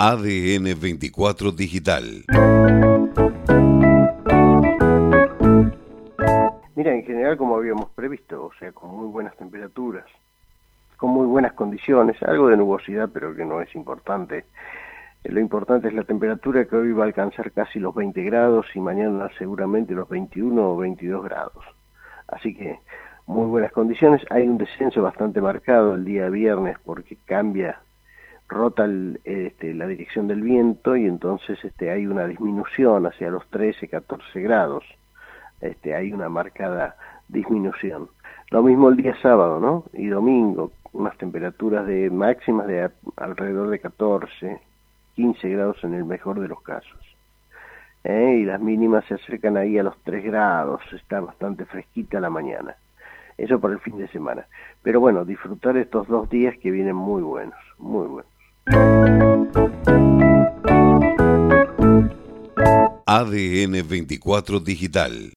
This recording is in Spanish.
ADN 24 Digital. Mira, en general como habíamos previsto, o sea, con muy buenas temperaturas, con muy buenas condiciones, algo de nubosidad, pero que no es importante. Eh, lo importante es la temperatura que hoy va a alcanzar casi los 20 grados y mañana seguramente los 21 o 22 grados. Así que muy buenas condiciones. Hay un descenso bastante marcado el día viernes porque cambia rota este, la dirección del viento y entonces este, hay una disminución hacia los 13, 14 grados. Este, hay una marcada disminución. Lo mismo el día sábado, ¿no? Y domingo, unas temperaturas de máximas de alrededor de 14, 15 grados en el mejor de los casos. ¿Eh? Y las mínimas se acercan ahí a los 3 grados, está bastante fresquita la mañana. Eso para el fin de semana. Pero bueno, disfrutar estos dos días que vienen muy buenos, muy buenos. ADN 24 Digital